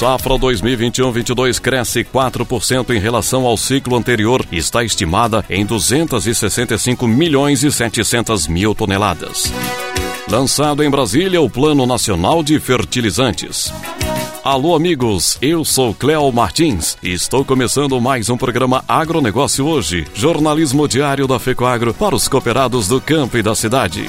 Safra 2021-22 cresce 4% em relação ao ciclo anterior e está estimada em 265 milhões e 700 mil toneladas. Lançado em Brasília o Plano Nacional de Fertilizantes. Alô, amigos, eu sou Cléo Martins e estou começando mais um programa Agronegócio hoje, jornalismo diário da FECOAGRO para os cooperados do campo e da cidade.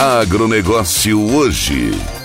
Agronegócio hoje.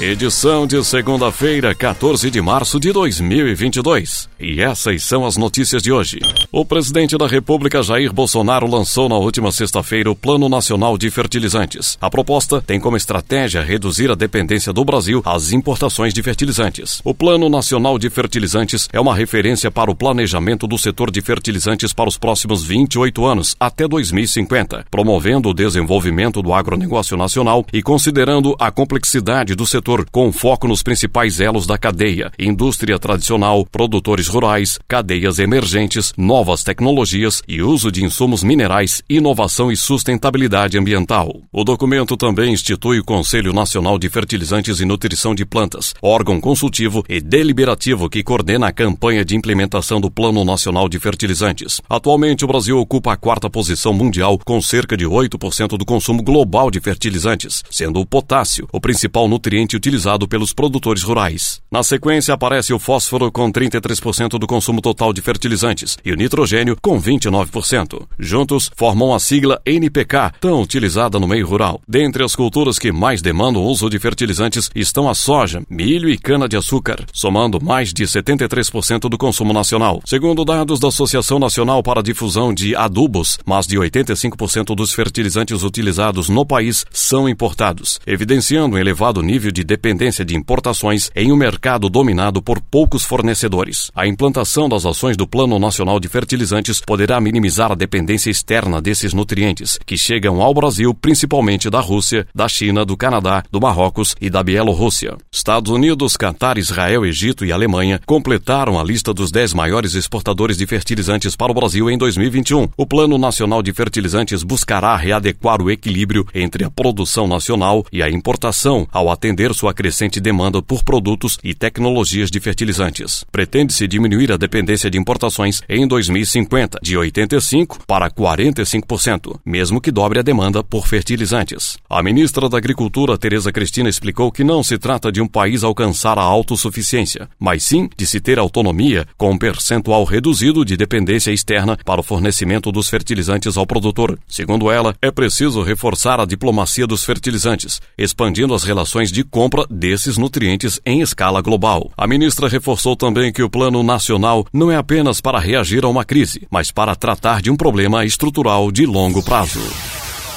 Edição de segunda-feira, 14 de março de 2022. E essas são as notícias de hoje. O presidente da República, Jair Bolsonaro, lançou na última sexta-feira o Plano Nacional de Fertilizantes. A proposta tem como estratégia reduzir a dependência do Brasil às importações de fertilizantes. O Plano Nacional de Fertilizantes é uma referência para o planejamento do setor de fertilizantes para os próximos 28 anos, até 2050, promovendo o desenvolvimento do agronegócio nacional e considerando a complexidade do setor setor com foco nos principais elos da cadeia: indústria tradicional, produtores rurais, cadeias emergentes, novas tecnologias e uso de insumos minerais, inovação e sustentabilidade ambiental. O documento também institui o Conselho Nacional de Fertilizantes e Nutrição de Plantas, órgão consultivo e deliberativo que coordena a campanha de implementação do Plano Nacional de Fertilizantes. Atualmente, o Brasil ocupa a quarta posição mundial com cerca de 8% do consumo global de fertilizantes, sendo o potássio o principal nutriente utilizado pelos produtores rurais. Na sequência aparece o fósforo com 33% do consumo total de fertilizantes e o nitrogênio com 29%. Juntos formam a sigla NPK, tão utilizada no meio rural. Dentre as culturas que mais demandam o uso de fertilizantes estão a soja, milho e cana-de-açúcar, somando mais de 73% do consumo nacional. Segundo dados da Associação Nacional para a Difusão de Adubos, mais de 85% dos fertilizantes utilizados no país são importados, evidenciando um elevado nível de dependência de importações em um mercado dominado por poucos fornecedores. A implantação das ações do Plano Nacional de Fertilizantes poderá minimizar a dependência externa desses nutrientes, que chegam ao Brasil principalmente da Rússia, da China, do Canadá, do Marrocos e da Bielorrússia. Estados Unidos, Catar, Israel, Egito e Alemanha completaram a lista dos 10 maiores exportadores de fertilizantes para o Brasil em 2021. O Plano Nacional de Fertilizantes buscará readequar o equilíbrio entre a produção nacional e a importação ao atender sua crescente demanda por produtos e tecnologias de fertilizantes. Pretende-se diminuir a dependência de importações em 2050 de 85% para 45%, mesmo que dobre a demanda por fertilizantes. A ministra da Agricultura, Tereza Cristina, explicou que não se trata de um país alcançar a autossuficiência, mas sim de se ter autonomia com um percentual reduzido de dependência externa para o fornecimento dos fertilizantes ao produtor. Segundo ela, é preciso reforçar a diplomacia dos fertilizantes, expandindo as relações de compra compra desses nutrientes em escala global. A ministra reforçou também que o Plano Nacional não é apenas para reagir a uma crise, mas para tratar de um problema estrutural de longo prazo.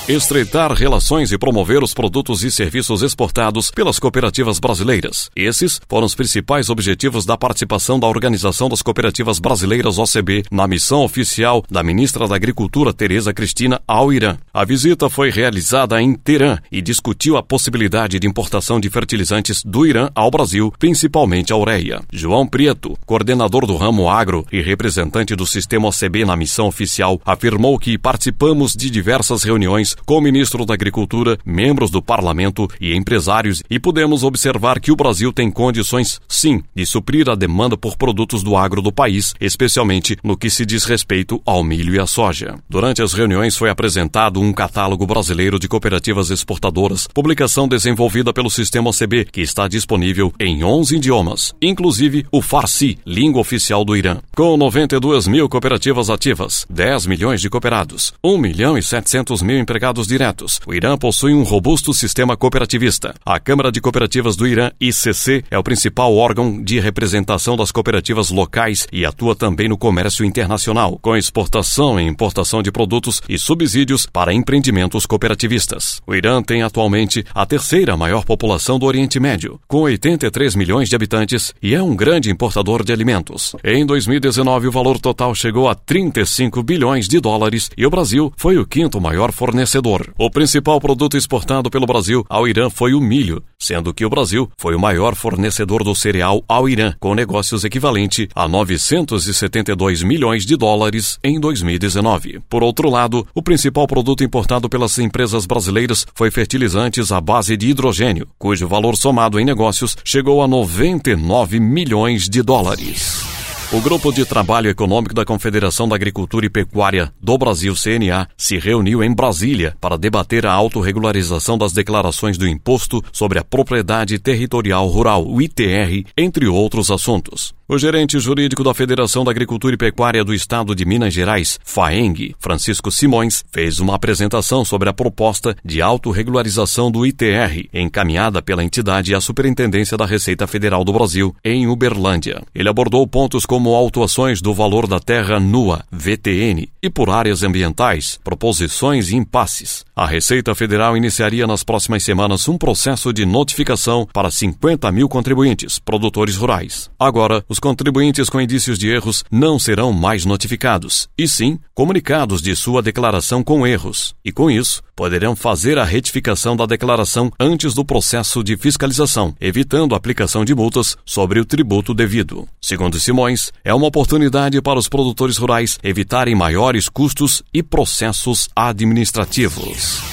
Estreitar relações e promover os produtos e serviços exportados pelas cooperativas brasileiras. Esses foram os principais objetivos da participação da Organização das Cooperativas Brasileiras OCB na missão oficial da ministra da Agricultura Tereza Cristina ao Irã. A visita foi realizada em Teherã e discutiu a possibilidade de importação de fertilizantes do Irã ao Brasil, principalmente a ureia. João Prieto, coordenador do ramo agro e representante do sistema OCB na missão oficial, afirmou que participamos de diversas reuniões com o ministro da Agricultura, membros do parlamento e empresários e pudemos observar que o Brasil tem condições, sim, de suprir a demanda por produtos do agro do país, especialmente no que se diz respeito ao milho e à soja. Durante as reuniões foi apresentado um catálogo brasileiro de cooperativas exportadoras, publicação desenvolvida pelo sistema OCB, que está disponível em 11 idiomas, inclusive o Farsi, língua oficial do Irã. Com 92 mil cooperativas ativas, 10 milhões de cooperados, 1 milhão e 700 mil empregados diretos, o Irã possui um robusto sistema cooperativista. A Câmara de Cooperativas do Irã, ICC, é o principal órgão de representação das cooperativas locais e atua também no comércio internacional, com exportação e importação de produtos e subsídios para empreendimentos cooperativistas. O Irã tem atualmente a terceira maior população do Oriente Médio, com 83 milhões de habitantes e é um grande importador de alimentos. Em 2019, o valor total chegou a 35 bilhões de dólares e o Brasil foi o quinto maior fornecedor. O principal produto exportado pelo Brasil ao Irã foi o milho, sendo que o Brasil foi o maior fornecedor do cereal ao Irã, com negócios equivalente a 972 milhões de dólares em 2019. Por outro lado, o principal produto importado pelas empresas brasileiras foi fertilizantes à base de hidrogênio, cujo valor somado em negócios chegou a 99 milhões de dólares. O Grupo de Trabalho Econômico da Confederação da Agricultura e Pecuária do Brasil, CNA, se reuniu em Brasília para debater a autorregularização das declarações do Imposto sobre a Propriedade Territorial Rural, o ITR, entre outros assuntos. O gerente jurídico da Federação da Agricultura e Pecuária do Estado de Minas Gerais, FAENG, Francisco Simões, fez uma apresentação sobre a proposta de autorregularização do ITR, encaminhada pela entidade à Superintendência da Receita Federal do Brasil, em Uberlândia. Ele abordou pontos como como autuações do valor da terra nua, VTN, e por áreas ambientais, proposições e impasses. A Receita Federal iniciaria nas próximas semanas um processo de notificação para 50 mil contribuintes, produtores rurais. Agora, os contribuintes com indícios de erros não serão mais notificados, e sim comunicados de sua declaração com erros, e com isso, poderão fazer a retificação da declaração antes do processo de fiscalização, evitando a aplicação de multas sobre o tributo devido. Segundo Simões, é uma oportunidade para os produtores rurais evitarem maiores custos e processos administrativos. Peace.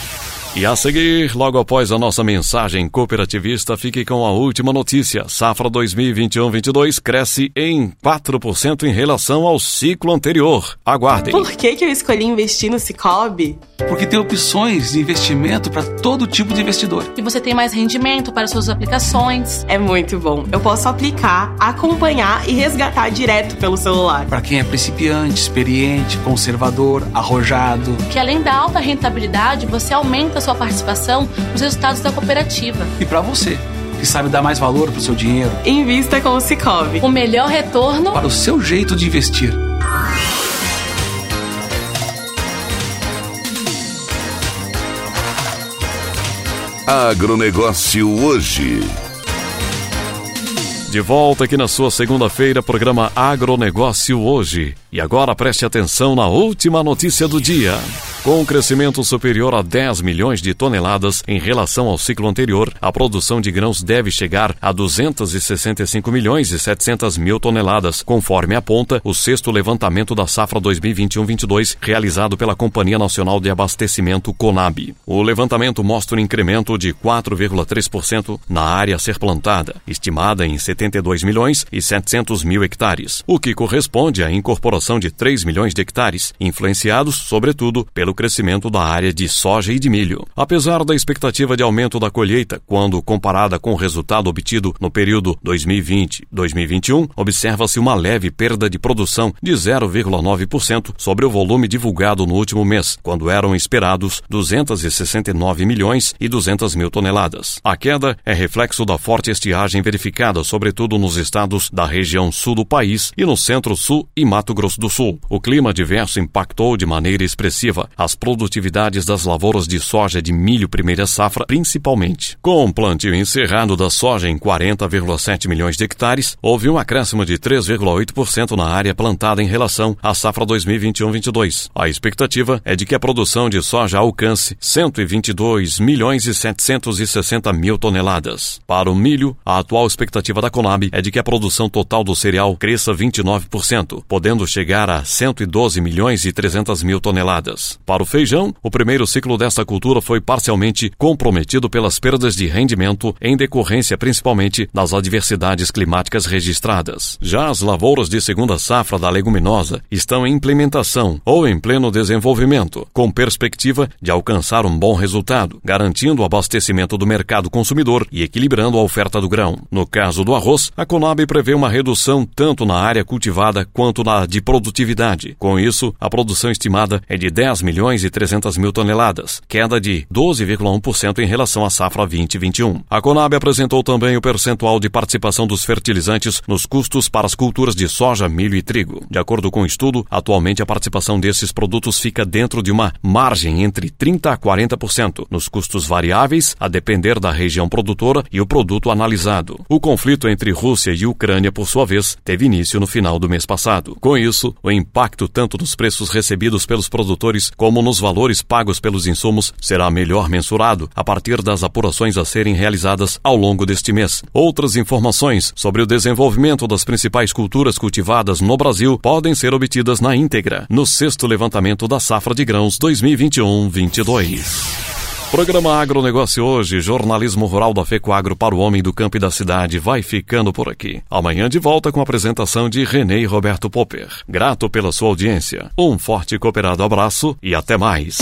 E a seguir, logo após a nossa mensagem cooperativista, fique com a última notícia. Safra 2021-22 cresce em 4% em relação ao ciclo anterior. Aguardem. Por que, que eu escolhi investir no Cicobi? Porque tem opções de investimento para todo tipo de investidor. E você tem mais rendimento para suas aplicações. É muito bom. Eu posso aplicar, acompanhar e resgatar direto pelo celular. Para quem é principiante, experiente, conservador, arrojado. Que além da alta rentabilidade, você aumenta a sua participação nos resultados da cooperativa. E para você, que sabe dar mais valor para o seu dinheiro, invista com o Cicobi. O melhor retorno para o seu jeito de investir. Agronegócio hoje. De volta aqui na sua segunda-feira, programa Agronegócio hoje. E agora preste atenção na última notícia do dia. Com um crescimento superior a 10 milhões de toneladas em relação ao ciclo anterior, a produção de grãos deve chegar a 265 milhões e 700 mil toneladas, conforme aponta o sexto levantamento da safra 2021-22 realizado pela Companhia Nacional de Abastecimento CONAB. O levantamento mostra um incremento de 4,3% na área a ser plantada, estimada em 72 milhões e 700 mil hectares, o que corresponde à incorporação de 3 milhões de hectares, influenciados, sobretudo, pelo pelo crescimento da área de soja e de milho. Apesar da expectativa de aumento da colheita, quando comparada com o resultado obtido no período 2020-2021, observa-se uma leve perda de produção de 0,9% sobre o volume divulgado no último mês, quando eram esperados 269 milhões e 200 mil toneladas. A queda é reflexo da forte estiagem verificada, sobretudo nos estados da região sul do país e no centro-sul e Mato Grosso Grosso do Sul. O clima adverso impactou de maneira expressiva as produtividades das lavouras de soja de milho primeira safra, principalmente. Com o plantio encerrado da soja em 40,7 milhões de hectares, houve um acréscimo de 3,8% na área plantada em relação à safra 2021-22. A expectativa é de que a produção de soja alcance 122 milhões e 760 mil toneladas. Para o milho, a atual expectativa da Conab é de que a produção total do cereal cresça 29%, podendo chegar a 112 milhões e 300 mil toneladas. Para o feijão, o primeiro ciclo desta cultura foi parcialmente comprometido pelas perdas de rendimento em decorrência principalmente das adversidades climáticas registradas. Já as lavouras de segunda safra da leguminosa estão em implementação ou em pleno desenvolvimento, com perspectiva de alcançar um bom resultado, garantindo o abastecimento do mercado consumidor e equilibrando a oferta do grão. No caso do arroz, a Conab prevê uma redução tanto na área cultivada quanto na de produtividade. Com isso, a produção estimada é de 10 milhões e 300 mil toneladas, queda de 12,1% em relação à safra 2021. A Conab apresentou também o percentual de participação dos fertilizantes nos custos para as culturas de soja, milho e trigo. De acordo com o estudo, atualmente a participação desses produtos fica dentro de uma margem entre 30 a 40% nos custos variáveis, a depender da região produtora e o produto analisado. O conflito entre Rússia e Ucrânia, por sua vez, teve início no final do mês passado. Com isso, o impacto tanto nos preços recebidos pelos produtores como nos valores pagos pelos insumos será melhor mensurado a partir das apurações a serem realizadas ao longo deste mês. Outras informações sobre o desenvolvimento das principais culturas cultivadas no Brasil podem ser obtidas na íntegra no sexto levantamento da safra de grãos 2021-22. Programa Agronegócio hoje, jornalismo rural da FECOAGro para o homem do campo e da cidade, vai ficando por aqui. Amanhã de volta com a apresentação de René Roberto Popper. Grato pela sua audiência. Um forte e cooperado abraço e até mais.